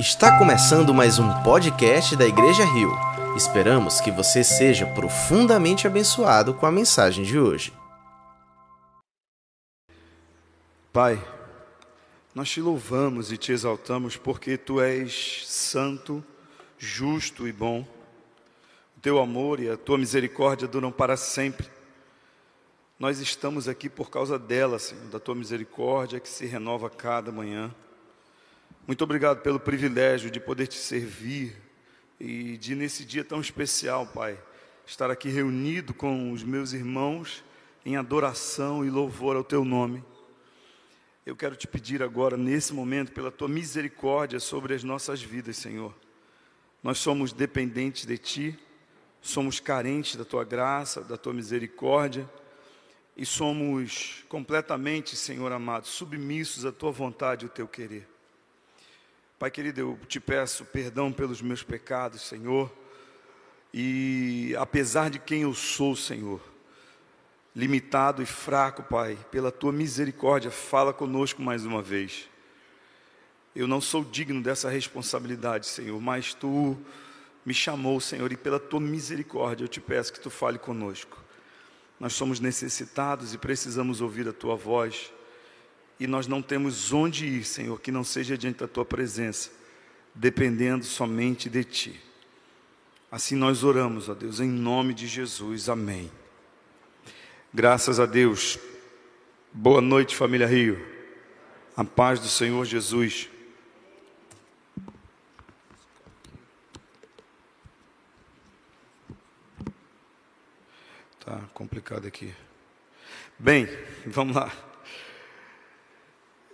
Está começando mais um podcast da Igreja Rio. Esperamos que você seja profundamente abençoado com a mensagem de hoje. Pai, nós te louvamos e te exaltamos porque tu és santo, justo e bom. O teu amor e a tua misericórdia duram para sempre. Nós estamos aqui por causa dela, Senhor, da tua misericórdia que se renova cada manhã. Muito obrigado pelo privilégio de poder te servir e de, nesse dia tão especial, Pai, estar aqui reunido com os meus irmãos em adoração e louvor ao Teu nome. Eu quero te pedir agora, nesse momento, pela Tua misericórdia sobre as nossas vidas, Senhor. Nós somos dependentes de Ti, somos carentes da Tua graça, da Tua misericórdia e somos completamente, Senhor amado, submissos à Tua vontade e ao Teu querer. Pai querido, eu te peço perdão pelos meus pecados, Senhor. E apesar de quem eu sou, Senhor, limitado e fraco, Pai, pela tua misericórdia, fala conosco mais uma vez. Eu não sou digno dessa responsabilidade, Senhor, mas tu me chamou, Senhor, e pela tua misericórdia eu te peço que tu fale conosco. Nós somos necessitados e precisamos ouvir a tua voz e nós não temos onde ir, Senhor, que não seja diante da tua presença, dependendo somente de ti. Assim nós oramos, ó Deus, em nome de Jesus. Amém. Graças a Deus. Boa noite, família Rio. A paz do Senhor Jesus. Tá complicado aqui. Bem, vamos lá.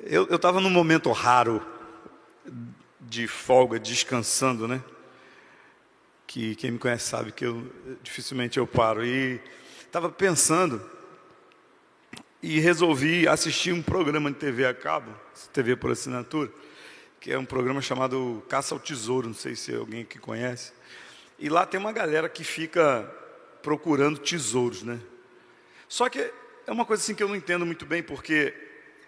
Eu estava num momento raro de folga, descansando, né? Que quem me conhece sabe que eu dificilmente eu paro. E estava pensando e resolvi assistir um programa de TV a cabo, TV por assinatura, que é um programa chamado Caça ao Tesouro, não sei se é alguém que conhece. E lá tem uma galera que fica procurando tesouros, né? Só que é uma coisa assim que eu não entendo muito bem, porque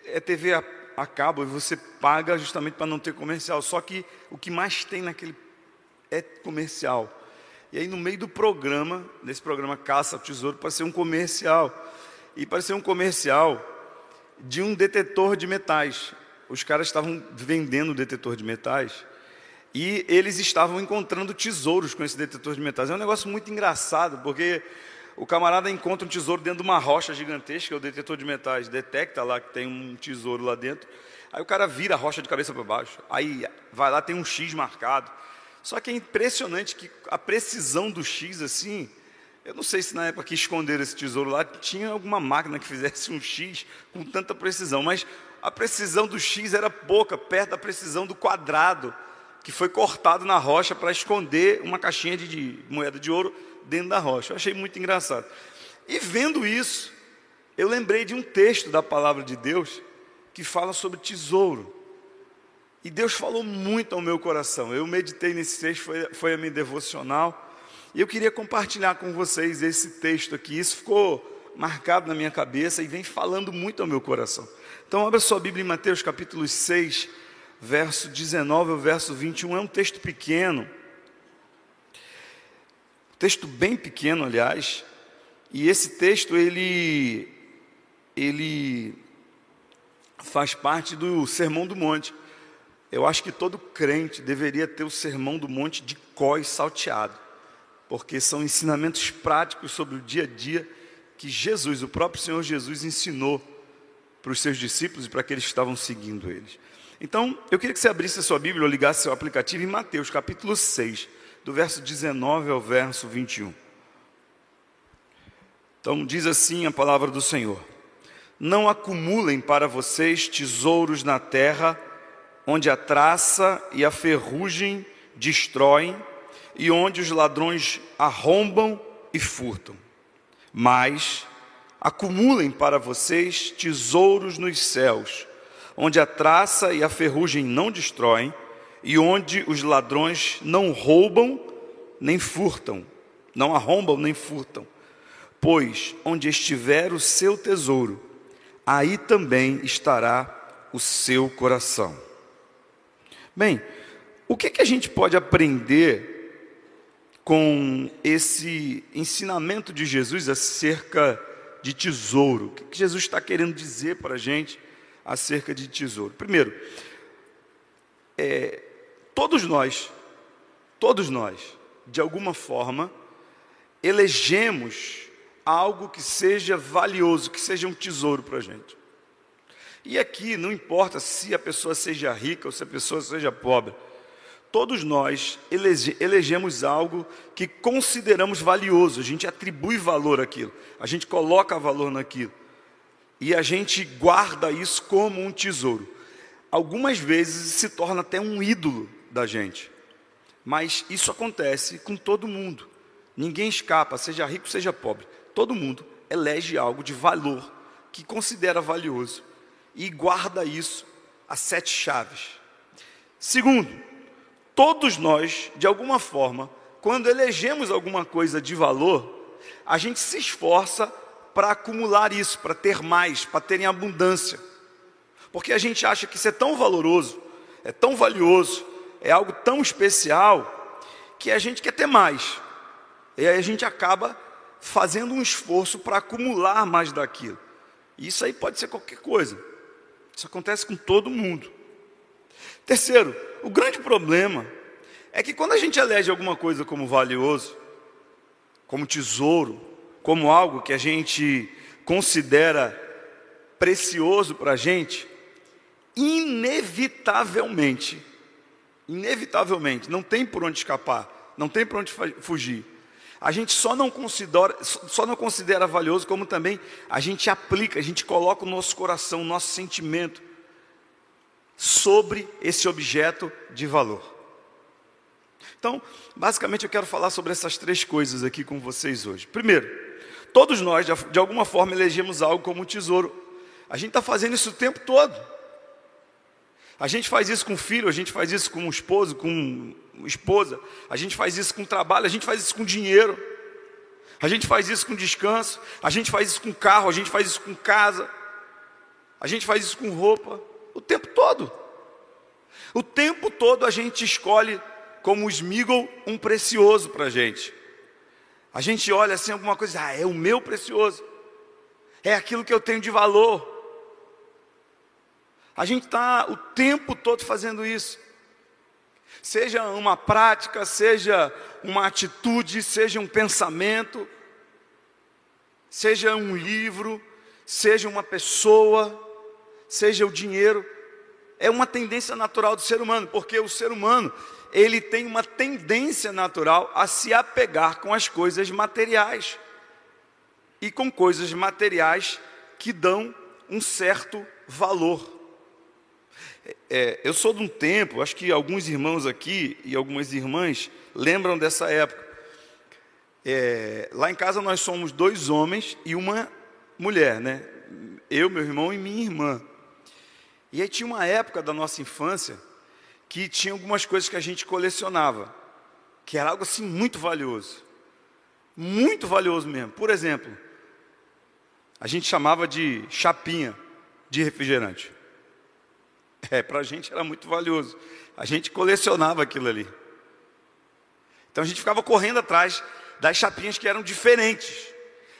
é TV a acaba e você paga justamente para não ter comercial. Só que o que mais tem naquele é comercial. E aí no meio do programa, nesse programa Caça ao Tesouro, pareceu um comercial. E pareceu um comercial de um detetor de metais. Os caras estavam vendendo detetor de metais e eles estavam encontrando tesouros com esse detetor de metais. É um negócio muito engraçado, porque o camarada encontra um tesouro dentro de uma rocha gigantesca, o detetor de metais detecta lá que tem um tesouro lá dentro. Aí o cara vira a rocha de cabeça para baixo. Aí vai lá, tem um X marcado. Só que é impressionante que a precisão do X, assim, eu não sei se na época que esconderam esse tesouro lá, tinha alguma máquina que fizesse um X com tanta precisão, mas a precisão do X era pouca, perto da precisão do quadrado, que foi cortado na rocha para esconder uma caixinha de, de moeda de ouro dentro da rocha. Eu achei muito engraçado. E vendo isso, eu lembrei de um texto da palavra de Deus que fala sobre tesouro. E Deus falou muito ao meu coração. Eu meditei nesse texto, foi, foi a minha devocional. E eu queria compartilhar com vocês esse texto aqui. Isso ficou marcado na minha cabeça e vem falando muito ao meu coração. Então, abra sua Bíblia em Mateus capítulo 6, verso 19 ao verso 21. É um texto pequeno Texto bem pequeno, aliás, e esse texto ele ele faz parte do Sermão do Monte. Eu acho que todo crente deveria ter o Sermão do Monte de cós salteado, porque são ensinamentos práticos sobre o dia a dia que Jesus, o próprio Senhor Jesus, ensinou para os seus discípulos e para aqueles que estavam seguindo eles. Então, eu queria que você abrisse a sua Bíblia ou ligasse seu aplicativo em Mateus, capítulo 6 do verso 19 ao verso 21. Então, diz assim a palavra do Senhor: Não acumulem para vocês tesouros na terra, onde a traça e a ferrugem destroem, e onde os ladrões arrombam e furtam. Mas acumulem para vocês tesouros nos céus, onde a traça e a ferrugem não destroem, e onde os ladrões não roubam nem furtam, não arrombam nem furtam. Pois onde estiver o seu tesouro, aí também estará o seu coração. Bem, O que, que a gente pode aprender com esse ensinamento de Jesus acerca de tesouro? O que, Jesus está querendo dizer para a gente acerca de tesouro? Primeiro, é, todos nós, todos nós, de alguma forma, elegemos algo que seja valioso, que seja um tesouro para a gente. E aqui não importa se a pessoa seja rica ou se a pessoa seja pobre, todos nós elege, elegemos algo que consideramos valioso, a gente atribui valor àquilo, a gente coloca valor naquilo, e a gente guarda isso como um tesouro. Algumas vezes se torna até um ídolo da gente, mas isso acontece com todo mundo, ninguém escapa, seja rico, seja pobre, todo mundo elege algo de valor que considera valioso e guarda isso a sete chaves. Segundo, todos nós, de alguma forma, quando elegemos alguma coisa de valor, a gente se esforça para acumular isso, para ter mais, para ter em abundância. Porque a gente acha que isso é tão valoroso, é tão valioso, é algo tão especial, que a gente quer ter mais. E aí a gente acaba fazendo um esforço para acumular mais daquilo. E isso aí pode ser qualquer coisa. Isso acontece com todo mundo. Terceiro, o grande problema é que quando a gente elege alguma coisa como valioso, como tesouro, como algo que a gente considera precioso para a gente, inevitavelmente, inevitavelmente, não tem por onde escapar, não tem por onde fugir. A gente só não considera, só não considera valioso, como também a gente aplica, a gente coloca o nosso coração, o nosso sentimento sobre esse objeto de valor. Então, basicamente eu quero falar sobre essas três coisas aqui com vocês hoje. Primeiro, todos nós, de alguma forma, elegemos algo como um tesouro. A gente está fazendo isso o tempo todo. A gente faz isso com filho, a gente faz isso com esposo, com esposa, a gente faz isso com trabalho, a gente faz isso com dinheiro, a gente faz isso com descanso, a gente faz isso com carro, a gente faz isso com casa, a gente faz isso com roupa, o tempo todo. O tempo todo a gente escolhe como esmigo um precioso para a gente. A gente olha assim alguma coisa, ah, é o meu precioso, é aquilo que eu tenho de valor. A gente está o tempo todo fazendo isso. Seja uma prática, seja uma atitude, seja um pensamento, seja um livro, seja uma pessoa, seja o dinheiro, é uma tendência natural do ser humano, porque o ser humano, ele tem uma tendência natural a se apegar com as coisas materiais e com coisas materiais que dão um certo valor. É, eu sou de um tempo, acho que alguns irmãos aqui e algumas irmãs lembram dessa época. É, lá em casa nós somos dois homens e uma mulher, né? Eu, meu irmão e minha irmã. E aí tinha uma época da nossa infância que tinha algumas coisas que a gente colecionava, que era algo assim muito valioso. Muito valioso mesmo. Por exemplo, a gente chamava de chapinha de refrigerante. É, para a gente era muito valioso. A gente colecionava aquilo ali. Então a gente ficava correndo atrás das chapinhas que eram diferentes.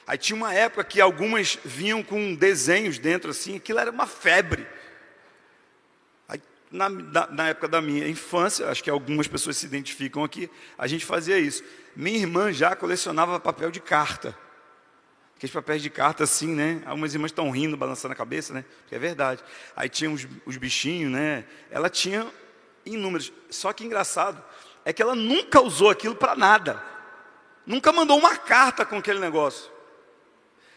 Aí tinha uma época que algumas vinham com desenhos dentro assim, aquilo era uma febre. Aí, na, na, na época da minha infância, acho que algumas pessoas se identificam aqui, a gente fazia isso. Minha irmã já colecionava papel de carta. Aqueles papéis de carta assim, né? Algumas irmãs estão rindo, balançando a cabeça, né? Porque é verdade. Aí tinha os, os bichinhos, né? Ela tinha inúmeros. Só que engraçado é que ela nunca usou aquilo para nada. Nunca mandou uma carta com aquele negócio.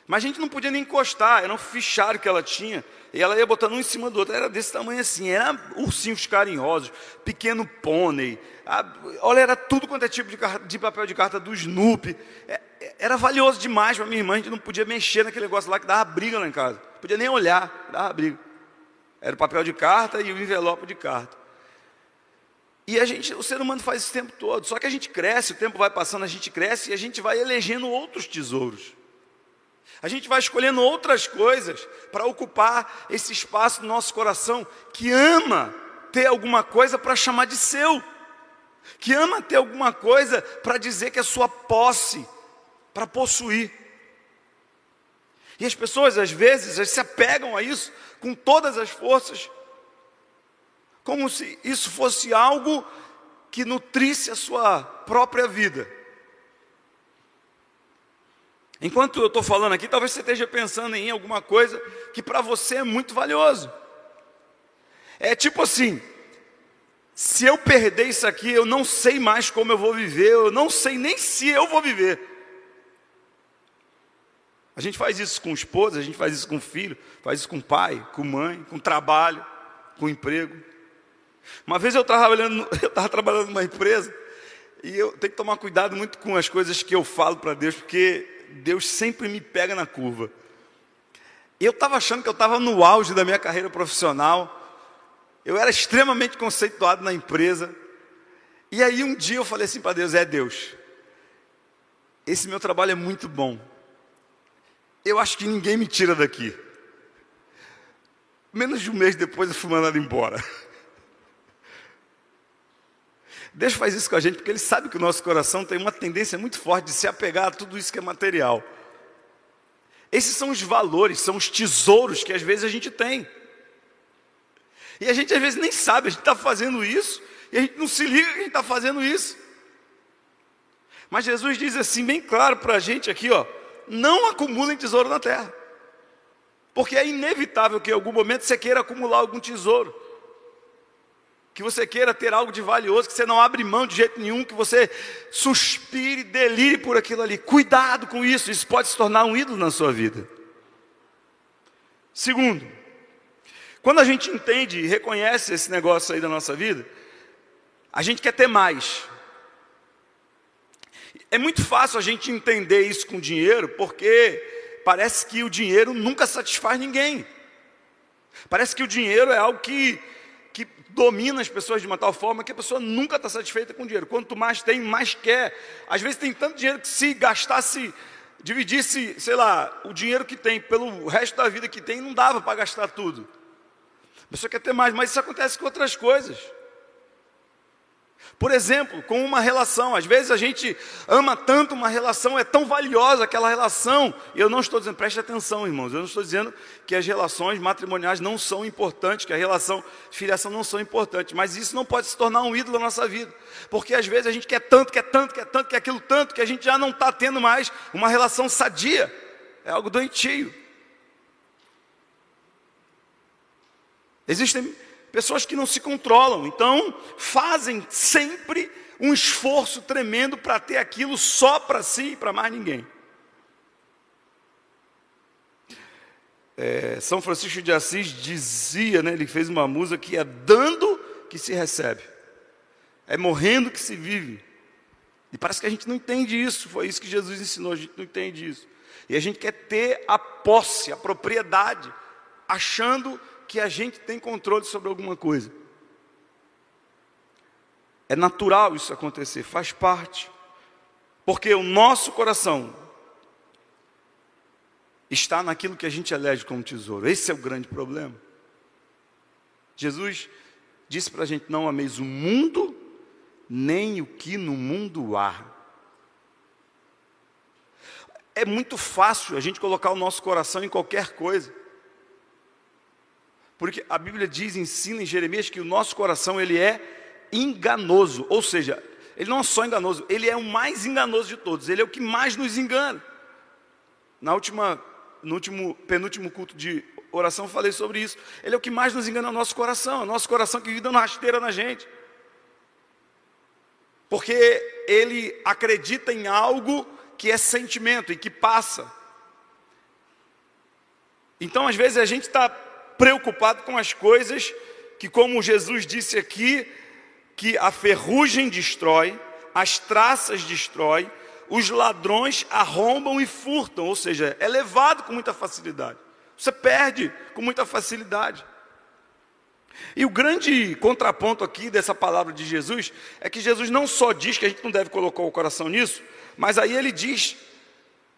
Mas a gente não podia nem encostar, era um fichário que ela tinha. E ela ia botando um em cima do outro. Era desse tamanho assim, era ursinhos carinhosos, pequeno pônei. olha, era tudo quanto é tipo de, de papel de carta do Snoopy. É, era valioso demais para minha irmã, a gente não podia mexer naquele negócio lá que dava briga lá em casa. Podia nem olhar, dava briga. Era o papel de carta e o envelope de carta. E a gente, o ser humano faz isso o tempo todo. Só que a gente cresce, o tempo vai passando, a gente cresce e a gente vai elegendo outros tesouros. A gente vai escolhendo outras coisas para ocupar esse espaço no nosso coração que ama ter alguma coisa para chamar de seu. que ama ter alguma coisa para dizer que é sua posse, para possuir. E as pessoas, às vezes, se apegam a isso com todas as forças, como se isso fosse algo que nutrisse a sua própria vida. Enquanto eu estou falando aqui, talvez você esteja pensando em alguma coisa que para você é muito valioso. É tipo assim: se eu perder isso aqui, eu não sei mais como eu vou viver, eu não sei nem se eu vou viver. A gente faz isso com esposa, a gente faz isso com filho, faz isso com pai, com mãe, com trabalho, com emprego. Uma vez eu estava trabalhando, numa empresa e eu tenho que tomar cuidado muito com as coisas que eu falo para Deus, porque Deus sempre me pega na curva. Eu estava achando que eu estava no auge da minha carreira profissional. Eu era extremamente conceituado na empresa. E aí um dia eu falei assim para Deus: é Deus, esse meu trabalho é muito bom. Eu acho que ninguém me tira daqui. Menos de um mês depois eu fui mandado embora. Deus faz isso com a gente porque Ele sabe que o nosso coração tem uma tendência muito forte de se apegar a tudo isso que é material. Esses são os valores, são os tesouros que às vezes a gente tem. E a gente às vezes nem sabe, a gente está fazendo isso, e a gente não se liga que a gente está fazendo isso. Mas Jesus diz assim, bem claro para a gente aqui, ó, não acumulem tesouro na terra. Porque é inevitável que em algum momento você queira acumular algum tesouro que você queira ter algo de valioso, que você não abre mão de jeito nenhum, que você suspire, delire por aquilo ali. Cuidado com isso, isso pode se tornar um ídolo na sua vida. Segundo, quando a gente entende e reconhece esse negócio aí da nossa vida, a gente quer ter mais. É muito fácil a gente entender isso com dinheiro, porque parece que o dinheiro nunca satisfaz ninguém. Parece que o dinheiro é algo que domina as pessoas de uma tal forma que a pessoa nunca está satisfeita com o dinheiro. Quanto mais tem, mais quer. Às vezes tem tanto dinheiro que se gastasse, dividisse, sei lá, o dinheiro que tem pelo resto da vida que tem, não dava para gastar tudo. A pessoa quer ter mais, mas isso acontece com outras coisas. Por exemplo, com uma relação, às vezes a gente ama tanto uma relação, é tão valiosa aquela relação, e eu não estou dizendo, preste atenção, irmãos, eu não estou dizendo que as relações matrimoniais não são importantes, que a relação de filiação não são importantes, mas isso não pode se tornar um ídolo na nossa vida, porque às vezes a gente quer tanto, quer tanto, quer tanto, quer aquilo tanto, que a gente já não está tendo mais uma relação sadia, é algo doentio. Existem pessoas que não se controlam, então fazem sempre um esforço tremendo para ter aquilo só para si e para mais ninguém. É, São Francisco de Assis dizia, né, ele fez uma música que é dando que se recebe, é morrendo que se vive. E parece que a gente não entende isso, foi isso que Jesus ensinou, a gente não entende isso. E a gente quer ter a posse, a propriedade, achando que a gente tem controle sobre alguma coisa. É natural isso acontecer, faz parte. Porque o nosso coração está naquilo que a gente elege como tesouro. Esse é o grande problema. Jesus disse para a gente: não ameis o mundo, nem o que no mundo há. É muito fácil a gente colocar o nosso coração em qualquer coisa. Porque a Bíblia diz, ensina em Jeremias que o nosso coração ele é enganoso, ou seja, ele não é só enganoso, ele é o mais enganoso de todos, ele é o que mais nos engana. Na última, no último, penúltimo culto de oração, falei sobre isso. Ele é o que mais nos engana o nosso coração, o nosso coração que vive dando rasteira na gente. Porque ele acredita em algo que é sentimento e que passa. Então, às vezes, a gente está preocupado com as coisas que, como Jesus disse aqui, que a ferrugem destrói, as traças destrói, os ladrões arrombam e furtam, ou seja, é levado com muita facilidade. Você perde com muita facilidade. E o grande contraponto aqui dessa palavra de Jesus é que Jesus não só diz que a gente não deve colocar o coração nisso, mas aí ele diz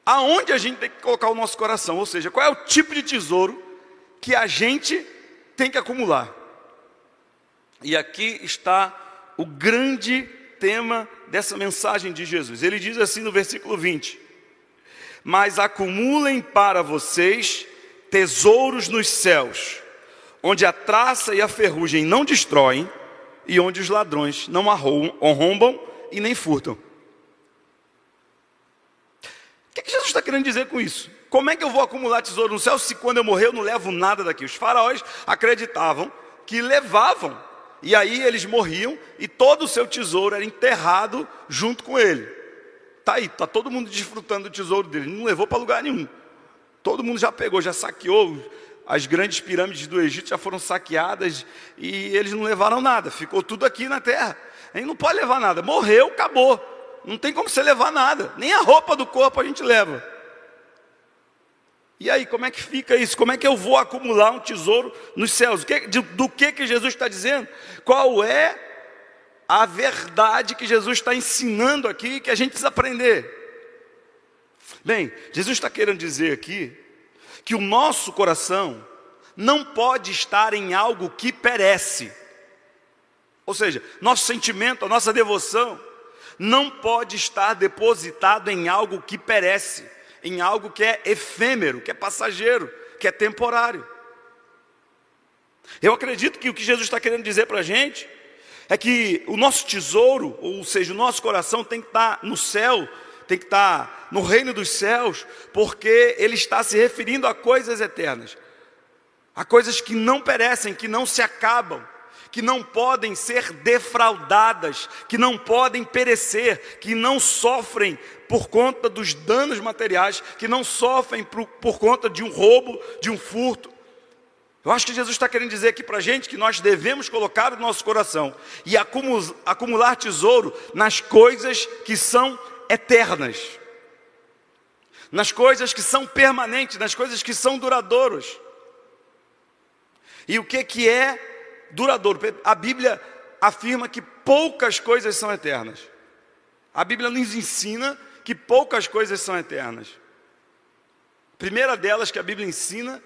aonde a gente tem que colocar o nosso coração, ou seja, qual é o tipo de tesouro que a gente tem que acumular. E aqui está o grande tema dessa mensagem de Jesus. Ele diz assim no versículo 20: Mas acumulem para vocês tesouros nos céus, onde a traça e a ferrugem não destroem, e onde os ladrões não arrombam e nem furtam. O que Jesus está querendo dizer com isso? Como é que eu vou acumular tesouro no céu se quando eu morrer eu não levo nada daqui? Os faraós acreditavam que levavam, e aí eles morriam e todo o seu tesouro era enterrado junto com ele. Tá aí, tá todo mundo desfrutando do tesouro dele, não levou para lugar nenhum. Todo mundo já pegou, já saqueou, as grandes pirâmides do Egito já foram saqueadas e eles não levaram nada, ficou tudo aqui na terra. A gente não pode levar nada, morreu, acabou. Não tem como você levar nada, nem a roupa do corpo a gente leva. E aí, como é que fica isso? Como é que eu vou acumular um tesouro nos céus? Do, que, que Jesus está dizendo? Qual é a verdade que Jesus está ensinando aqui que a gente precisa aprender? Bem, Jesus está querendo dizer aqui que o nosso coração não pode estar em algo que perece. Ou seja, nosso sentimento, a nossa devoção, não pode estar depositado em algo que perece, em algo que é efêmero, que é passageiro, que é temporário. Eu acredito que o que Jesus está querendo dizer para a gente é que o nosso tesouro, ou seja, o nosso coração tem que estar no céu, tem que estar no reino dos céus, porque ele está se referindo a coisas eternas, a coisas que não perecem, que não se acabam, que não podem ser defraudadas, que não podem perecer, que não sofrem por conta dos danos materiais, que não sofrem por, por conta de um roubo, de um furto. Eu acho que Jesus está querendo dizer aqui para a gente que nós devemos colocar o nosso coração e acumular tesouro nas coisas que são eternas, nas coisas que são permanentes, nas coisas que são duradouras. E o que, que é duradouro? A Bíblia afirma que poucas coisas são eternas. A Bíblia nos ensina que poucas coisas são eternas. A primeira delas que a Bíblia ensina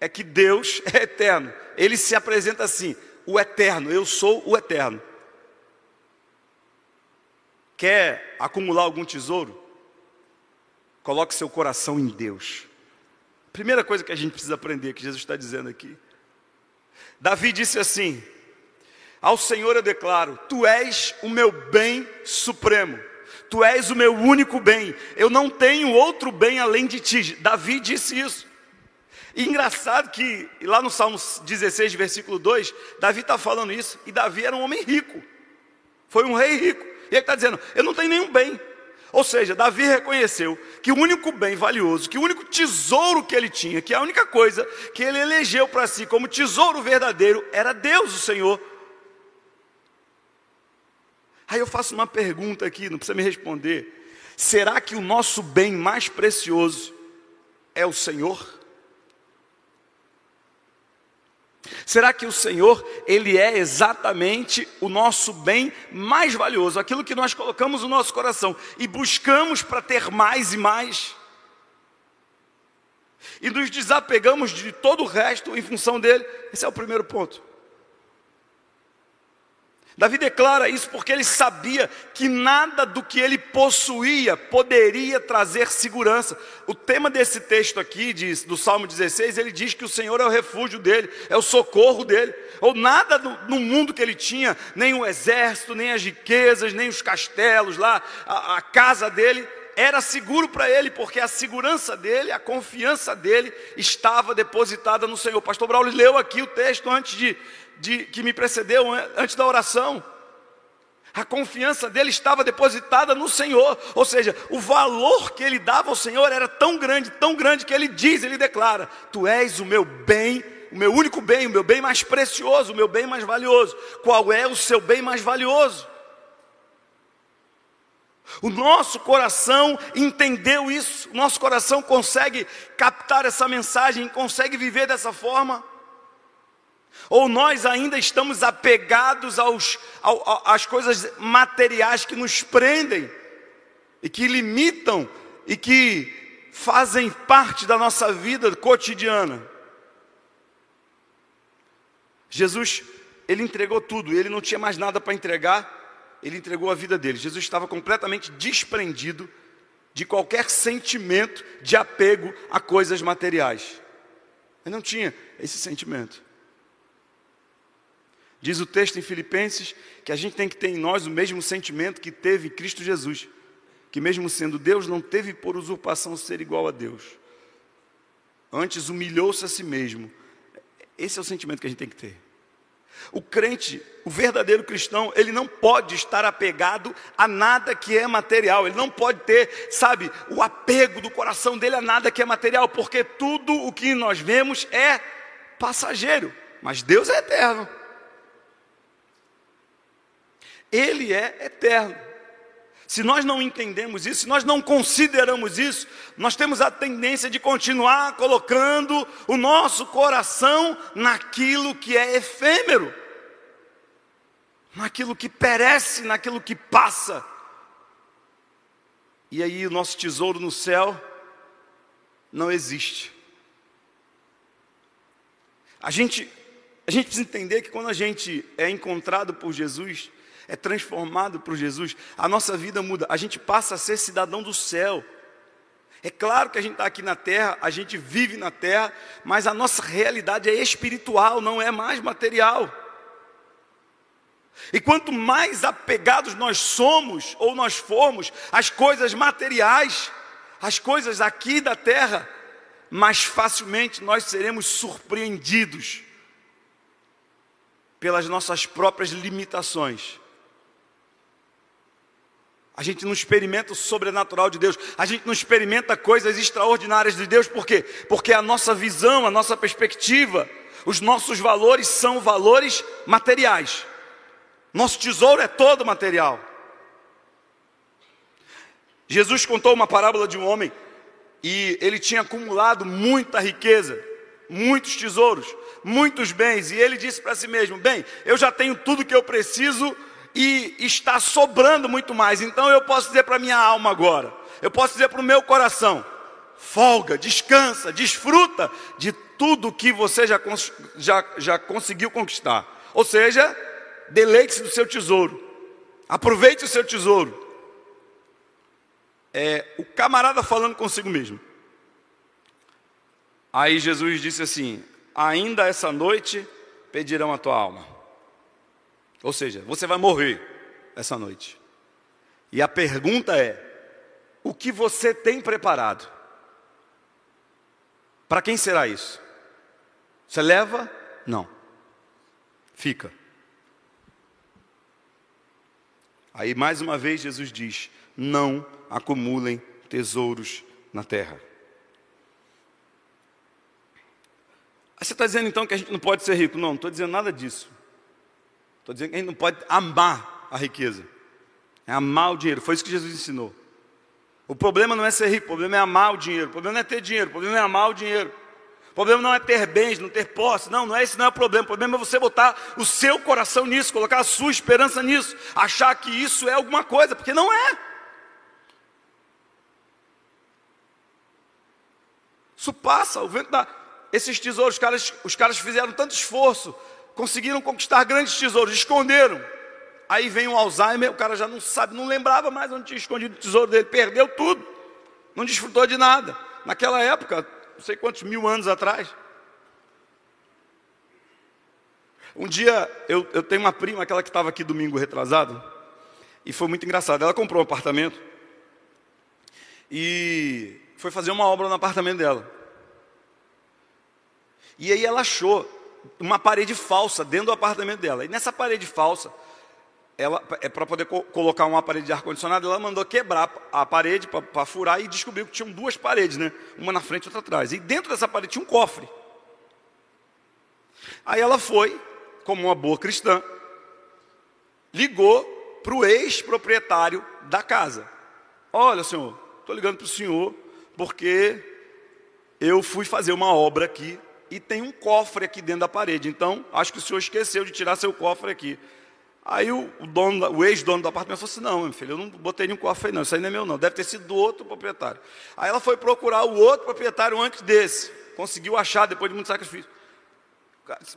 é que Deus é eterno. Ele se apresenta assim: o eterno, eu sou o eterno. Quer acumular algum tesouro? Coloque seu coração em Deus. Primeira coisa que a gente precisa aprender, que Jesus está dizendo aqui. Davi disse assim: Ao Senhor eu declaro: Tu és o meu bem supremo, Tu és o meu único bem, eu não tenho outro bem além de Ti. Davi disse isso. E engraçado que lá no Salmo 16, versículo 2, Davi está falando isso, e Davi era um homem rico, foi um rei rico. E ele está dizendo: Eu não tenho nenhum bem. Ou seja, Davi reconheceu que o único bem valioso, que o único tesouro que ele tinha, que a única coisa que ele elegeu para si como tesouro verdadeiro, era Deus, o Senhor. Aí eu faço uma pergunta aqui, não precisa me responder. Será que o nosso bem mais precioso é o Senhor? Será que o Senhor, Ele é exatamente o nosso bem mais valioso, aquilo que nós colocamos no nosso coração e buscamos para ter mais e mais? E nos desapegamos de todo o resto em função dele? Esse é o primeiro ponto. Davi declara isso porque ele sabia que nada do que ele possuía poderia trazer segurança. O tema desse texto aqui, diz, do Salmo 16, ele diz que o Senhor é o refúgio dele, é o socorro dele. Ou nada no, no mundo que ele tinha, nem o exército, nem as riquezas, nem os castelos lá, a, a casa dele, era seguro para ele, porque a segurança dele, a confiança dele estava depositada no Senhor. Pastor Braulio leu aqui o texto antes de, de, que me precedeu antes da oração. A confiança dele estava depositada no Senhor, ou seja, o valor que ele dava ao Senhor era tão grande, tão grande que ele diz, ele declara: Tu és o meu bem, o meu único bem, o meu bem mais precioso, o meu bem mais valioso. Qual é o seu bem mais valioso? O nosso coração entendeu isso, o nosso coração consegue captar essa mensagem, consegue viver dessa forma. Ou nós ainda estamos apegados aos, ao, às coisas materiais que nos prendem e que limitam e que fazem parte da nossa vida cotidiana. Jesus, ele entregou tudo, ele não tinha mais nada para entregar, ele entregou a vida dele. Jesus estava completamente desprendido de qualquer sentimento de apego a coisas materiais. Ele não tinha esse sentimento. Diz o texto em Filipenses que a gente tem que ter em nós o mesmo sentimento que teve Cristo Jesus, que mesmo sendo Deus, não teve por usurpação ser igual a Deus. Antes humilhou-se a si mesmo. Esse é o sentimento que a gente tem que ter. O crente, o verdadeiro cristão, ele não pode estar apegado a nada que é material, ele não pode ter, sabe, o apego do coração dele a nada que é material, porque tudo o que nós vemos é passageiro, mas Deus é eterno. Ele é eterno. Se nós não entendemos isso, se nós não consideramos isso, nós temos a tendência de continuar colocando o nosso coração naquilo que é efêmero, naquilo que perece, naquilo que passa. E aí o nosso tesouro no céu não existe. A gente, a gente precisa entender que quando a gente é encontrado por Jesus, é transformado por Jesus, a nossa vida muda, a gente passa a ser cidadão do céu. É claro que a gente está aqui na terra, a gente vive na terra, mas a nossa realidade é espiritual, não é mais material. E quanto mais apegados nós somos, ou nós formos, às coisas materiais, às coisas aqui da terra, mais facilmente nós seremos surpreendidos pelas nossas próprias limitações. A gente não experimenta o sobrenatural de Deus, a gente não experimenta coisas extraordinárias de Deus, por quê? Porque a nossa visão, a nossa perspectiva, os nossos valores são valores materiais. Nosso tesouro é todo material. Jesus contou uma parábola de um homem e ele tinha acumulado muita riqueza, muitos tesouros, muitos bens, e ele disse para si mesmo: Bem, eu já tenho tudo que eu preciso e está sobrando muito mais. Então eu posso dizer para minha alma agora, eu posso dizer para o meu coração: folga, descansa, desfruta de tudo que você já, já, já conseguiu conquistar. Ou seja, deleite-se do seu tesouro, aproveite o seu tesouro. É o camarada falando consigo mesmo. Aí Jesus disse assim: Ainda essa noite pedirão a tua alma. Ou seja, você vai morrer essa noite. E a pergunta é: o que você tem preparado? Para quem será isso? Você leva? Não. Fica. Aí mais uma vez Jesus diz: não acumulem tesouros na terra. Aí você está dizendo então que a gente não pode ser rico? Não, não estou dizendo nada disso. Estou dizendo que a gente não pode amar a riqueza. É amar o dinheiro. Foi isso que Jesus ensinou. O problema não é ser rico, o problema é amar o dinheiro. O problema não é ter dinheiro, o problema é amar o dinheiro. O problema não é ter bens, não ter posse. Não, não é esse não é o problema. O problema é você botar o seu coração nisso, colocar a sua esperança nisso, achar que isso é alguma coisa, porque não é. Isso passa, o vento dá. Esses tesouros, os caras, os caras fizeram tanto esforço conseguiram conquistar grandes tesouros, esconderam. Aí vem o Alzheimer, o cara já não sabe, não lembrava mais onde tinha escondido o tesouro dele, perdeu tudo, não desfrutou de nada. Naquela época, não sei quantos mil anos atrás. Um dia, eu, eu tenho uma prima, aquela que estava aqui domingo retrasado, e foi muito engraçado. Ela comprou um apartamento e foi fazer uma obra no apartamento dela. E aí ela achou uma parede falsa dentro do apartamento dela. E nessa parede falsa, ela é para poder co colocar uma parede de ar condicionado, ela mandou quebrar a parede para furar e descobriu que tinham duas paredes, né? Uma na frente e outra atrás. E dentro dessa parede tinha um cofre. Aí ela foi, como uma boa cristã, ligou para o ex-proprietário da casa. Olha, senhor, estou ligando para o senhor porque eu fui fazer uma obra aqui e tem um cofre aqui dentro da parede. Então, acho que o senhor esqueceu de tirar seu cofre aqui. Aí o, dono, o ex-dono do apartamento falou assim: Não, meu filho, eu não botei nenhum cofre aí, não. Isso aí não é meu, não. Deve ter sido do outro proprietário. Aí ela foi procurar o outro proprietário antes desse. Conseguiu achar depois de muito sacrifício.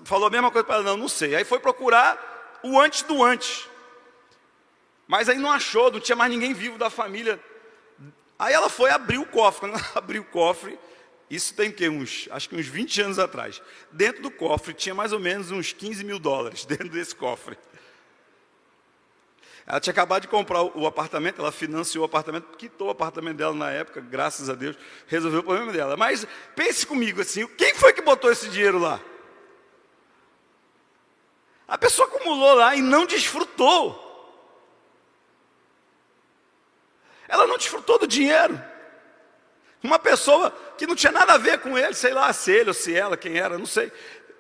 Falou a mesma coisa para ela: Não, não sei. Aí foi procurar o antes do antes. Mas aí não achou, não tinha mais ninguém vivo da família. Aí ela foi abrir o cofre. Quando ela abriu o cofre, isso tem que uns, acho que uns 20 anos atrás. Dentro do cofre tinha mais ou menos uns 15 mil dólares dentro desse cofre. Ela tinha acabado de comprar o apartamento, ela financiou o apartamento, quitou o apartamento dela na época, graças a Deus, resolveu o problema dela. Mas pense comigo assim, quem foi que botou esse dinheiro lá? A pessoa acumulou lá e não desfrutou. Ela não desfrutou do dinheiro. Uma pessoa que não tinha nada a ver com ele, sei lá, se ele ou se ela, quem era, não sei,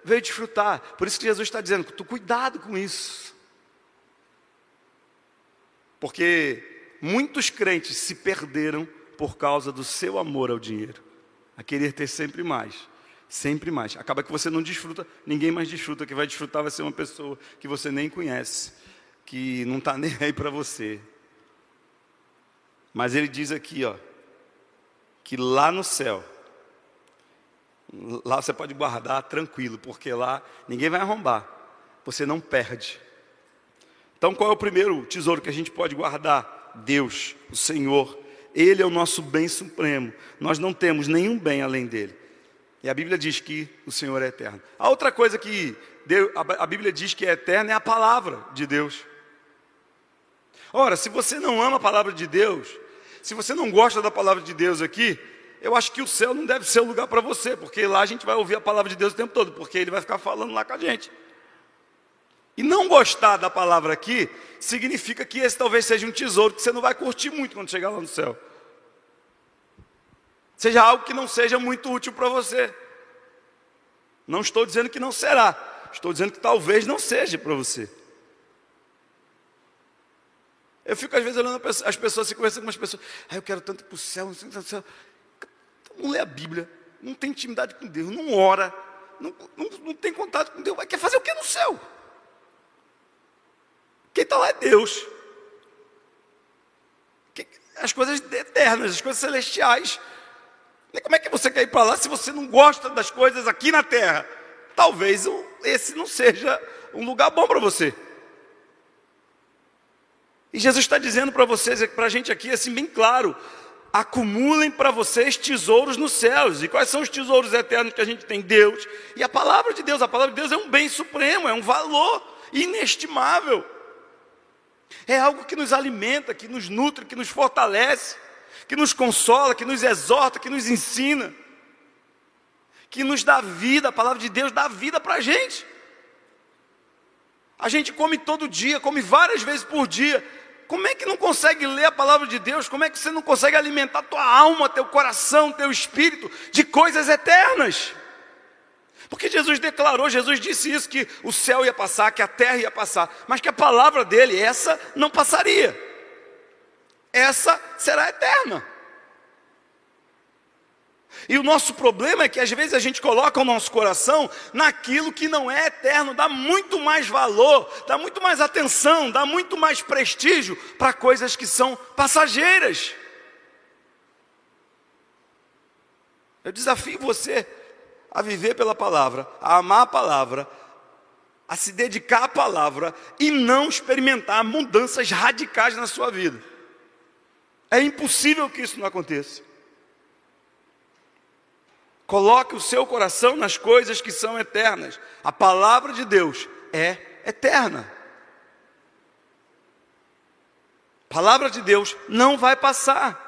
veio desfrutar. Por isso que Jesus está dizendo: tu cuidado com isso. Porque muitos crentes se perderam por causa do seu amor ao dinheiro, a querer ter sempre mais, sempre mais. Acaba que você não desfruta, ninguém mais desfruta. Quem vai desfrutar vai ser uma pessoa que você nem conhece, que não está nem aí para você. Mas ele diz aqui, ó, que lá no céu, lá você pode guardar tranquilo, porque lá ninguém vai arrombar, você não perde. Então, qual é o primeiro tesouro que a gente pode guardar? Deus, o Senhor. Ele é o nosso bem supremo. Nós não temos nenhum bem além dele. E a Bíblia diz que o Senhor é eterno. A outra coisa que a Bíblia diz que é eterna é a palavra de Deus. Ora, se você não ama a palavra de Deus, se você não gosta da palavra de Deus aqui, eu acho que o céu não deve ser o lugar para você, porque lá a gente vai ouvir a palavra de Deus o tempo todo, porque ele vai ficar falando lá com a gente. E não gostar da palavra aqui significa que esse talvez seja um tesouro que você não vai curtir muito quando chegar lá no céu. Seja algo que não seja muito útil para você. Não estou dizendo que não será, estou dizendo que talvez não seja para você. Eu fico às vezes olhando as pessoas, se conversando com as pessoas, ah, eu quero tanto para o céu, não, para o céu. não lê a Bíblia, não tem intimidade com Deus, não ora, não, não, não tem contato com Deus, quer fazer o que no céu? Quem está lá é Deus. As coisas eternas, as coisas celestiais. Como é que você quer ir para lá se você não gosta das coisas aqui na terra? Talvez esse não seja um lugar bom para você. E Jesus está dizendo para vocês, para a gente aqui, assim, bem claro: acumulem para vocês tesouros nos céus. E quais são os tesouros eternos que a gente tem? Deus e a palavra de Deus. A palavra de Deus é um bem supremo, é um valor inestimável. É algo que nos alimenta, que nos nutre, que nos fortalece, que nos consola, que nos exorta, que nos ensina, que nos dá vida. A palavra de Deus dá vida para a gente. A gente come todo dia, come várias vezes por dia, como é que não consegue ler a palavra de Deus? Como é que você não consegue alimentar tua alma, teu coração, teu espírito de coisas eternas? Porque Jesus declarou, Jesus disse isso que o céu ia passar, que a terra ia passar, mas que a palavra dele, essa não passaria. Essa será eterna. E o nosso problema é que às vezes a gente coloca o nosso coração naquilo que não é eterno, dá muito mais valor, dá muito mais atenção, dá muito mais prestígio para coisas que são passageiras. Eu desafio você a viver pela palavra, a amar a palavra, a se dedicar à palavra e não experimentar mudanças radicais na sua vida. É impossível que isso não aconteça. Coloque o seu coração nas coisas que são eternas. A palavra de Deus é eterna. A palavra de Deus não vai passar.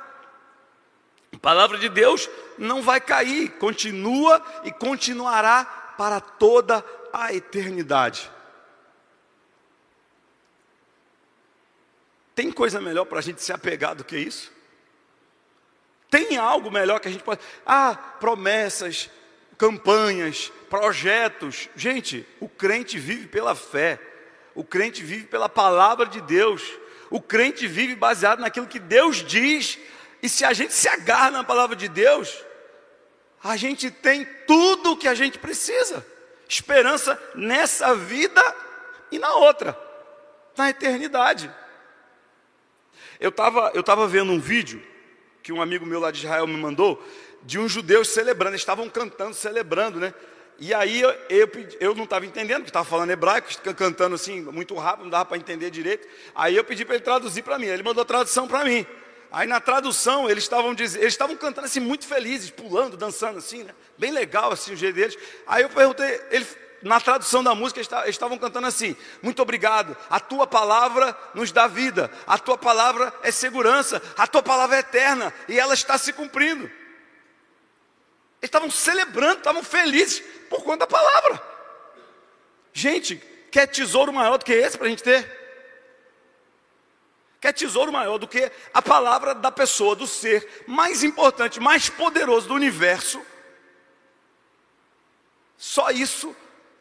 A palavra de Deus não vai cair, continua e continuará para toda a eternidade. Tem coisa melhor para a gente se apegar do que isso? Tem algo melhor que a gente pode. Ah, promessas, campanhas, projetos. Gente, o crente vive pela fé. O crente vive pela palavra de Deus. O crente vive baseado naquilo que Deus diz. E se a gente se agarra na palavra de Deus, a gente tem tudo o que a gente precisa. Esperança nessa vida e na outra, na eternidade. Eu estava eu tava vendo um vídeo que um amigo meu lá de Israel me mandou, de uns judeus celebrando, eles estavam cantando, celebrando, né? E aí eu, eu, eu não estava entendendo, porque estava falando hebraico, cantando assim, muito rápido, não dava para entender direito. Aí eu pedi para ele traduzir para mim, ele mandou a tradução para mim. Aí na tradução eles estavam dizendo, eles estavam cantando assim muito felizes, pulando, dançando assim, né? Bem legal assim o jeito deles. Aí eu perguntei, ele, na tradução da música eles estavam cantando assim: Muito obrigado, a tua palavra nos dá vida, a tua palavra é segurança, a tua palavra é eterna e ela está se cumprindo. Eles estavam celebrando, estavam felizes por conta da palavra. Gente, quer tesouro maior do que esse para a gente ter? Quer tesouro maior do que a palavra da pessoa, do ser mais importante, mais poderoso do universo? Só isso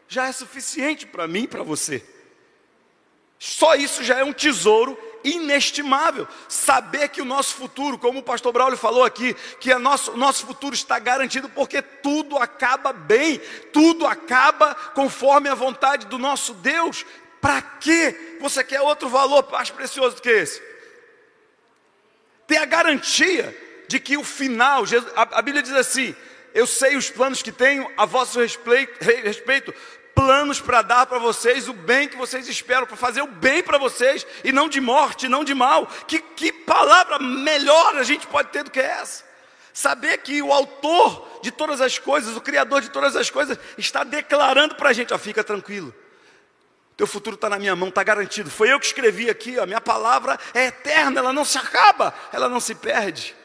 já é suficiente para mim e para você. Só isso já é um tesouro inestimável. Saber que o nosso futuro, como o pastor Braulio falou aqui, que o nosso, nosso futuro está garantido porque tudo acaba bem, tudo acaba conforme a vontade do nosso Deus. Para que você quer outro valor mais precioso do que esse? Ter a garantia de que o final, a Bíblia diz assim: eu sei os planos que tenho a vosso respeito, respeito planos para dar para vocês o bem que vocês esperam, para fazer o bem para vocês e não de morte, não de mal. Que, que palavra melhor a gente pode ter do que essa? Saber que o autor de todas as coisas, o criador de todas as coisas, está declarando para a gente: ó, fica tranquilo. Teu futuro está na minha mão, está garantido. Foi eu que escrevi aqui, a minha palavra é eterna, ela não se acaba, ela não se perde.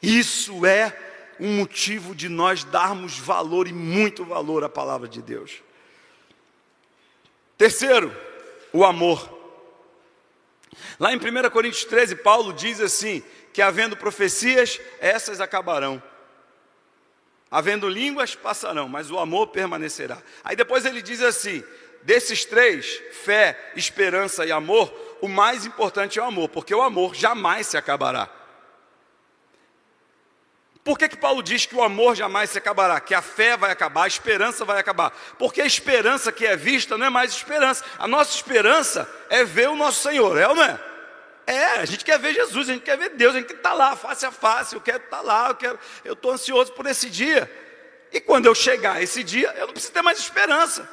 Isso é um motivo de nós darmos valor e muito valor à palavra de Deus. Terceiro, o amor. Lá em 1 Coríntios 13, Paulo diz assim: que havendo profecias, essas acabarão. Havendo línguas, passarão, mas o amor permanecerá. Aí depois ele diz assim: desses três, fé, esperança e amor, o mais importante é o amor, porque o amor jamais se acabará. Por que, que Paulo diz que o amor jamais se acabará? Que a fé vai acabar, a esperança vai acabar. Porque a esperança que é vista não é mais esperança. A nossa esperança é ver o nosso Senhor, é ou não é? É, a gente quer ver Jesus, a gente quer ver Deus, a gente está lá, face a face, eu quero estar tá lá, eu quero, eu estou ansioso por esse dia. E quando eu chegar esse dia, eu não preciso ter mais esperança.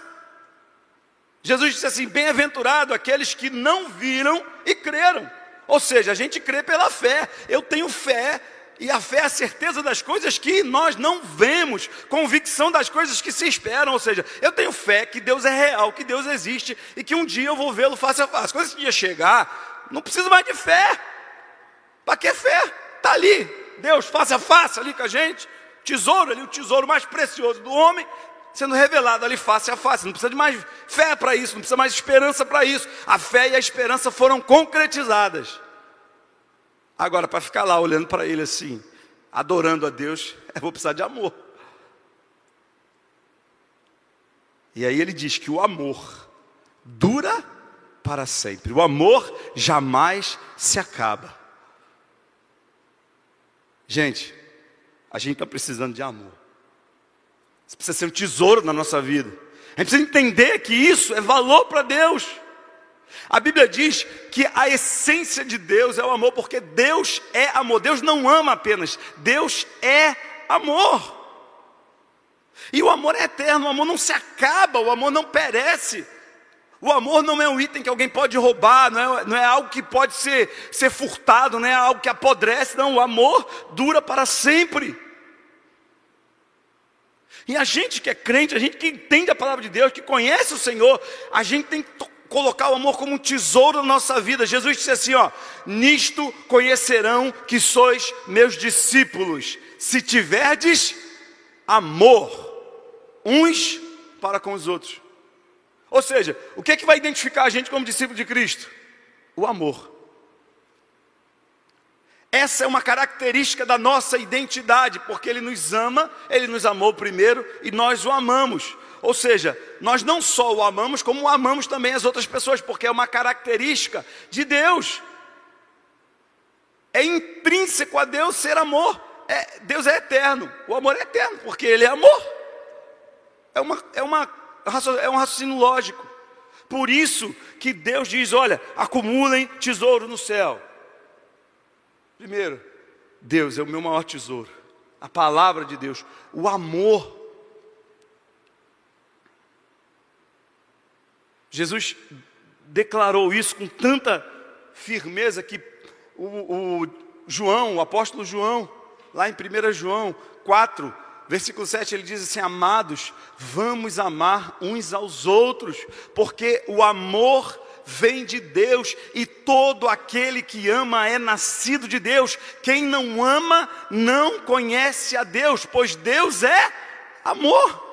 Jesus disse assim: bem-aventurado aqueles que não viram e creram. Ou seja, a gente crê pela fé. Eu tenho fé e a fé é a certeza das coisas que nós não vemos, convicção das coisas que se esperam. Ou seja, eu tenho fé que Deus é real, que Deus existe e que um dia eu vou vê-lo face a face. Quando esse dia chegar, não preciso mais de fé. Para que fé? Está ali, Deus face a face ali com a gente. Tesouro ali, o tesouro mais precioso do homem, sendo revelado ali face a face. Não precisa de mais fé para isso, não precisa mais esperança para isso. A fé e a esperança foram concretizadas. Agora, para ficar lá olhando para ele assim, adorando a Deus, eu vou precisar de amor. E aí ele diz que o amor dura para sempre. O amor jamais se acaba. Gente, a gente está precisando de amor. Isso precisa ser um tesouro na nossa vida. A gente precisa entender que isso é valor para Deus. A Bíblia diz que a essência de Deus é o amor, porque Deus é amor. Deus não ama apenas, Deus é amor. E o amor é eterno, o amor não se acaba, o amor não perece. O amor não é um item que alguém pode roubar, não é, não é algo que pode ser, ser furtado, não é algo que apodrece, não. O amor dura para sempre. E a gente que é crente, a gente que entende a palavra de Deus, que conhece o Senhor, a gente tem que colocar o amor como um tesouro na nossa vida. Jesus disse assim: ó, nisto conhecerão que sois meus discípulos, se tiverdes amor uns para com os outros. Ou seja, o que é que vai identificar a gente como discípulo de Cristo? O amor. Essa é uma característica da nossa identidade, porque Ele nos ama, Ele nos amou primeiro e nós o amamos. Ou seja, nós não só o amamos, como amamos também as outras pessoas, porque é uma característica de Deus. É intrínseco a Deus ser amor. É, Deus é eterno, o amor é eterno, porque Ele é amor. É, uma, é, uma, é um raciocínio lógico. Por isso que Deus diz: olha, acumulem tesouro no céu. Primeiro, Deus é o meu maior tesouro. A palavra de Deus, o amor Jesus declarou isso com tanta firmeza que o, o João, o apóstolo João, lá em 1 João 4, versículo 7, ele diz assim: Amados, vamos amar uns aos outros, porque o amor vem de Deus e todo aquele que ama é nascido de Deus. Quem não ama não conhece a Deus, pois Deus é amor.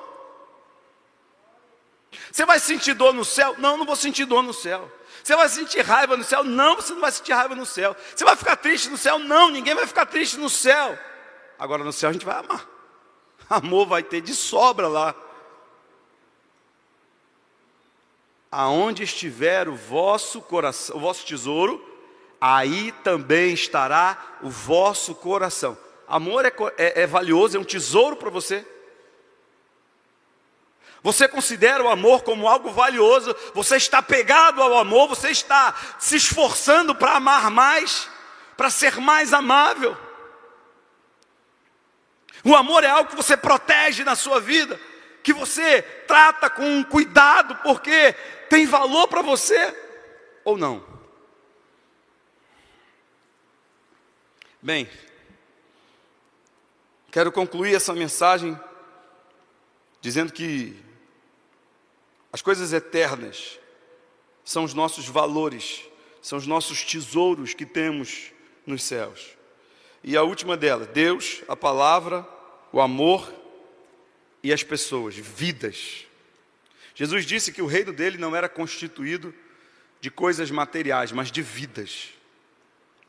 Você vai sentir dor no céu? Não, não vou sentir dor no céu. Você vai sentir raiva no céu? Não, você não vai sentir raiva no céu. Você vai ficar triste no céu? Não, ninguém vai ficar triste no céu. Agora no céu a gente vai amar. Amor vai ter de sobra lá. Aonde estiver o vosso coração, o vosso tesouro, aí também estará o vosso coração. Amor é, é, é valioso, é um tesouro para você. Você considera o amor como algo valioso, você está pegado ao amor, você está se esforçando para amar mais, para ser mais amável. O amor é algo que você protege na sua vida, que você trata com cuidado, porque tem valor para você ou não? Bem, quero concluir essa mensagem dizendo que as coisas eternas são os nossos valores, são os nossos tesouros que temos nos céus. E a última delas, Deus, a palavra, o amor e as pessoas, vidas. Jesus disse que o reino dele não era constituído de coisas materiais, mas de vidas.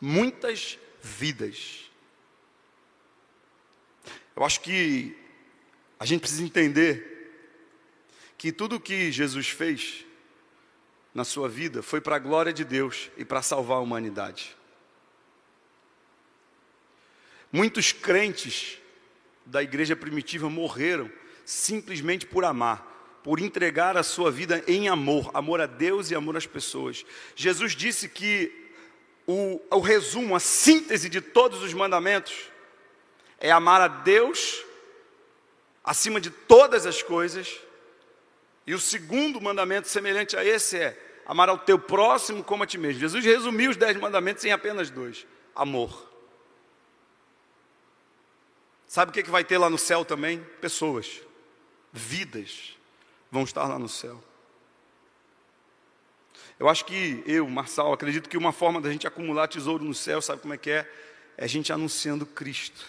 Muitas vidas. Eu acho que a gente precisa entender que tudo o que Jesus fez na sua vida foi para a glória de Deus e para salvar a humanidade. Muitos crentes da igreja primitiva morreram simplesmente por amar, por entregar a sua vida em amor, amor a Deus e amor às pessoas. Jesus disse que o, o resumo, a síntese de todos os mandamentos é amar a Deus acima de todas as coisas e o segundo mandamento, semelhante a esse, é amar ao teu próximo como a ti mesmo. Jesus resumiu os dez mandamentos em apenas dois: amor. Sabe o que, que vai ter lá no céu também? Pessoas, vidas vão estar lá no céu. Eu acho que eu, Marçal, acredito que uma forma da gente acumular tesouro no céu, sabe como é que é? É a gente anunciando Cristo,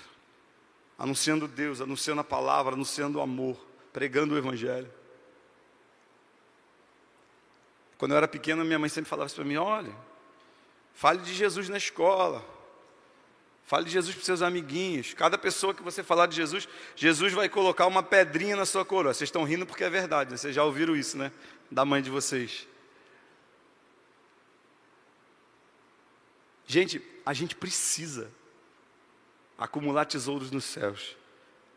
anunciando Deus, anunciando a palavra, anunciando o amor, pregando o Evangelho. Quando eu era pequeno, minha mãe sempre falava assim para mim: olha, fale de Jesus na escola. Fale de Jesus para seus amiguinhos. Cada pessoa que você falar de Jesus, Jesus vai colocar uma pedrinha na sua coroa. Vocês estão rindo porque é verdade, né? vocês já ouviram isso, né? Da mãe de vocês. Gente, a gente precisa acumular tesouros nos céus.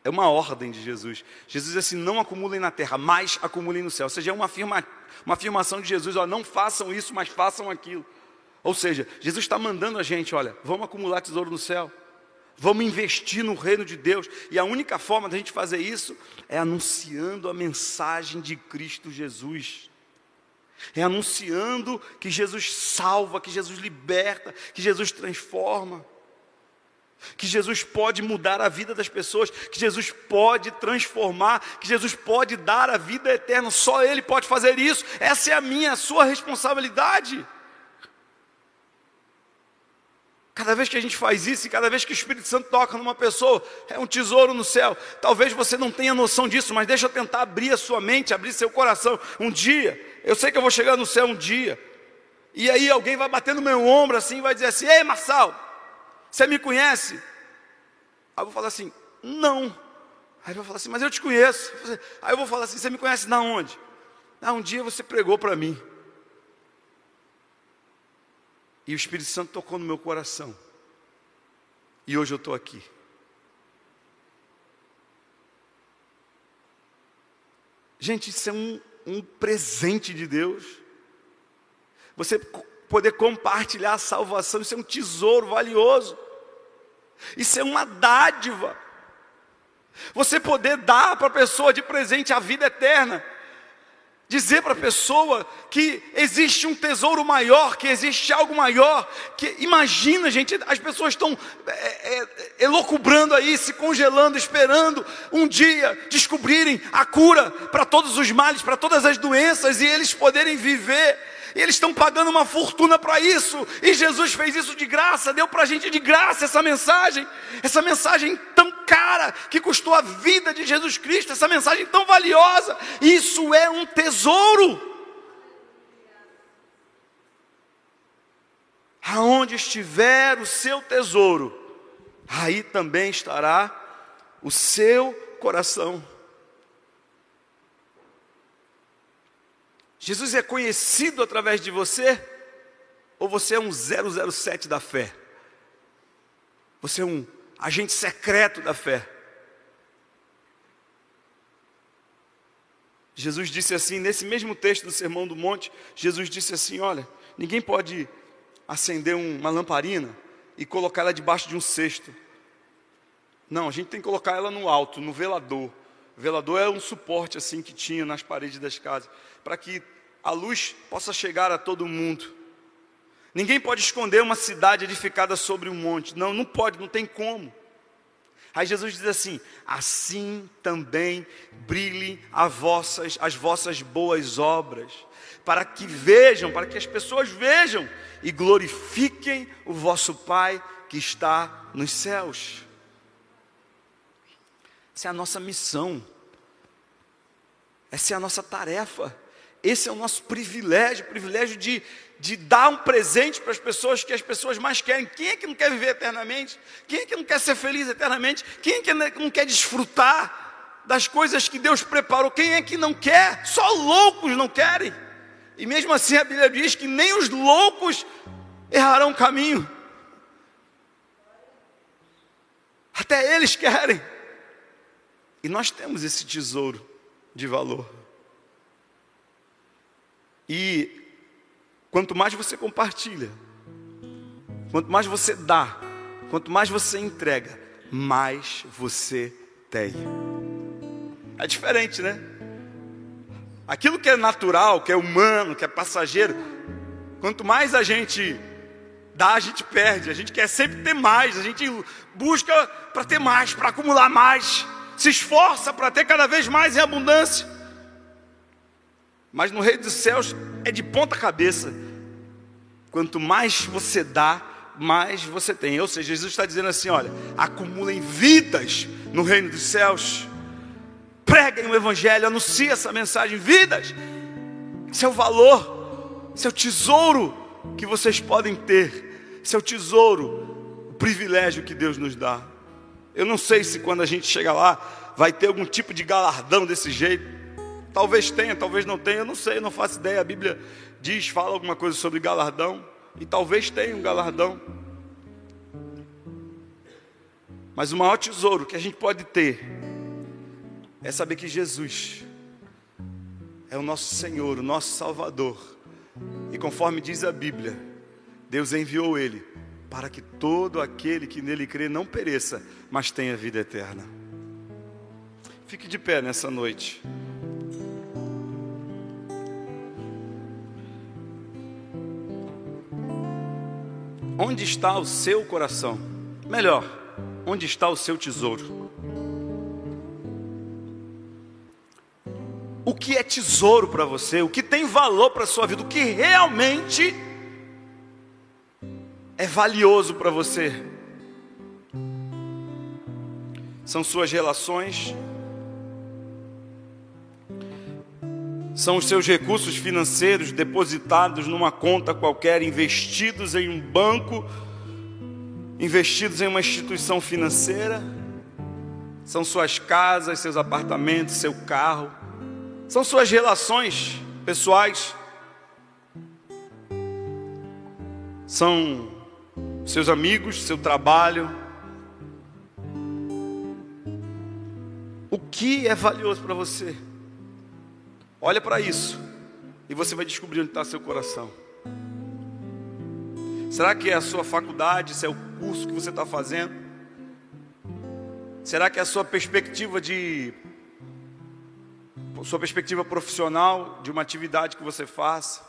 É uma ordem de Jesus. Jesus diz assim: não acumulem na terra, mas acumulem no céu. Ou seja, é uma, afirma, uma afirmação de Jesus: ó, não façam isso, mas façam aquilo. Ou seja, Jesus está mandando a gente: olha, vamos acumular tesouro no céu. Vamos investir no reino de Deus. E a única forma da gente fazer isso é anunciando a mensagem de Cristo Jesus. É anunciando que Jesus salva, que Jesus liberta, que Jesus transforma que Jesus pode mudar a vida das pessoas, que Jesus pode transformar, que Jesus pode dar a vida eterna, só Ele pode fazer isso, essa é a minha, a sua responsabilidade. Cada vez que a gente faz isso e cada vez que o Espírito Santo toca numa pessoa, é um tesouro no céu. Talvez você não tenha noção disso, mas deixa eu tentar abrir a sua mente, abrir seu coração. Um dia, eu sei que eu vou chegar no céu um dia, e aí alguém vai bater no meu ombro assim e vai dizer assim: Ei, Marçal, você me conhece? Aí eu vou falar assim: Não. Aí ele vai falar assim: Mas eu te conheço. Aí eu vou falar assim: Você me conhece na onde? Ah, um dia você pregou para mim. E o Espírito Santo tocou no meu coração. E hoje eu estou aqui. Gente, isso é um, um presente de Deus. Você poder compartilhar a salvação, isso é um tesouro valioso. Isso é uma dádiva. Você poder dar para a pessoa de presente a vida eterna. dizer para a pessoa que existe um tesouro maior, que existe algo maior, que imagina, gente, as pessoas estão é, é, elocubrando aí, se congelando, esperando um dia descobrirem a cura para todos os males, para todas as doenças e eles poderem viver. E eles estão pagando uma fortuna para isso, e Jesus fez isso de graça, deu para a gente de graça essa mensagem, essa mensagem tão cara, que custou a vida de Jesus Cristo, essa mensagem tão valiosa. Isso é um tesouro. Aonde estiver o seu tesouro, aí também estará o seu coração. Jesus é conhecido através de você? Ou você é um 007 da fé? Você é um agente secreto da fé? Jesus disse assim, nesse mesmo texto do Sermão do Monte, Jesus disse assim: Olha, ninguém pode acender uma lamparina e colocar ela debaixo de um cesto. Não, a gente tem que colocar ela no alto, no velador. O velador é um suporte assim que tinha nas paredes das casas, para que a luz possa chegar a todo mundo. Ninguém pode esconder uma cidade edificada sobre um monte. Não, não pode, não tem como. Aí Jesus diz assim: assim também brilhem as vossas, as vossas boas obras, para que vejam, para que as pessoas vejam e glorifiquem o vosso Pai que está nos céus. Essa é a nossa missão, essa é a nossa tarefa, esse é o nosso privilégio, o privilégio de, de dar um presente para as pessoas que as pessoas mais querem. Quem é que não quer viver eternamente? Quem é que não quer ser feliz eternamente? Quem é que não quer desfrutar das coisas que Deus preparou? Quem é que não quer? Só loucos não querem. E mesmo assim a Bíblia diz que nem os loucos errarão o caminho. Até eles querem. E nós temos esse tesouro de valor. E quanto mais você compartilha, quanto mais você dá, quanto mais você entrega, mais você tem. É diferente, né? Aquilo que é natural, que é humano, que é passageiro, quanto mais a gente dá, a gente perde. A gente quer sempre ter mais, a gente busca para ter mais, para acumular mais se esforça para ter cada vez mais em abundância. Mas no reino dos céus é de ponta cabeça. Quanto mais você dá, mais você tem. Ou seja, Jesus está dizendo assim: olha, acumulem vidas no reino dos céus. Preguem o Evangelho, anuncie essa mensagem, vidas. Seu valor, seu tesouro que vocês podem ter, seu tesouro, o privilégio que Deus nos dá. Eu não sei se quando a gente chega lá vai ter algum tipo de galardão desse jeito. Talvez tenha, talvez não tenha, eu não sei, não faço ideia. A Bíblia diz, fala alguma coisa sobre galardão, e talvez tenha um galardão. Mas o maior tesouro que a gente pode ter é saber que Jesus é o nosso Senhor, o nosso Salvador. E conforme diz a Bíblia, Deus enviou Ele para que todo aquele que nele crê não pereça, mas tenha vida eterna. Fique de pé nessa noite. Onde está o seu coração? Melhor, onde está o seu tesouro? O que é tesouro para você? O que tem valor para a sua vida? O que realmente é valioso para você? São suas relações? São os seus recursos financeiros depositados numa conta qualquer, investidos em um banco, investidos em uma instituição financeira? São suas casas, seus apartamentos, seu carro? São suas relações pessoais? São seus amigos, seu trabalho. O que é valioso para você? Olha para isso e você vai descobrir onde está seu coração. Será que é a sua faculdade, se é o curso que você está fazendo? Será que é a sua perspectiva de sua perspectiva profissional de uma atividade que você faça?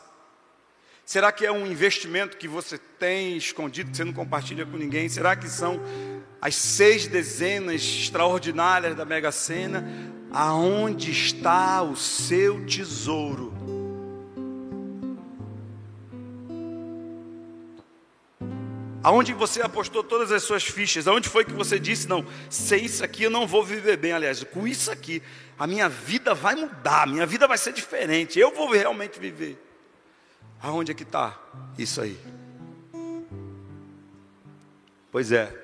Será que é um investimento que você tem escondido, que você não compartilha com ninguém? Será que são as seis dezenas extraordinárias da Mega Sena? Aonde está o seu tesouro? Aonde você apostou todas as suas fichas? Aonde foi que você disse, não, sem isso aqui eu não vou viver bem? Aliás, com isso aqui, a minha vida vai mudar, a minha vida vai ser diferente, eu vou realmente viver. Aonde é que está isso aí? Pois é,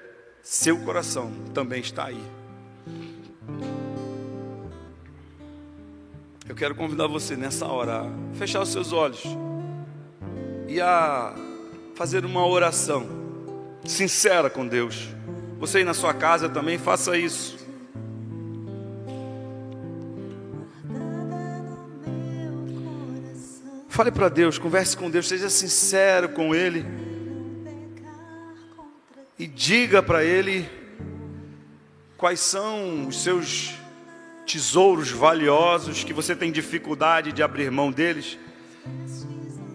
seu coração também está aí. Eu quero convidar você nessa hora a fechar os seus olhos e a fazer uma oração sincera com Deus. Você aí na sua casa também faça isso. Fale para Deus, converse com Deus, seja sincero com Ele. E diga para Ele quais são os seus tesouros valiosos que você tem dificuldade de abrir mão deles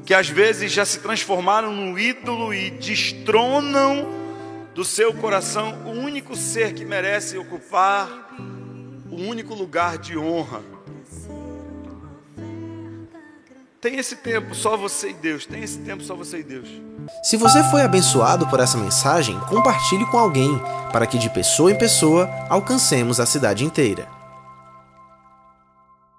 que às vezes já se transformaram no ídolo e destronam do seu coração o único ser que merece ocupar o único lugar de honra. Tem esse tempo só você e Deus. Tem esse tempo só você e Deus. Se você foi abençoado por essa mensagem, compartilhe com alguém, para que de pessoa em pessoa alcancemos a cidade inteira.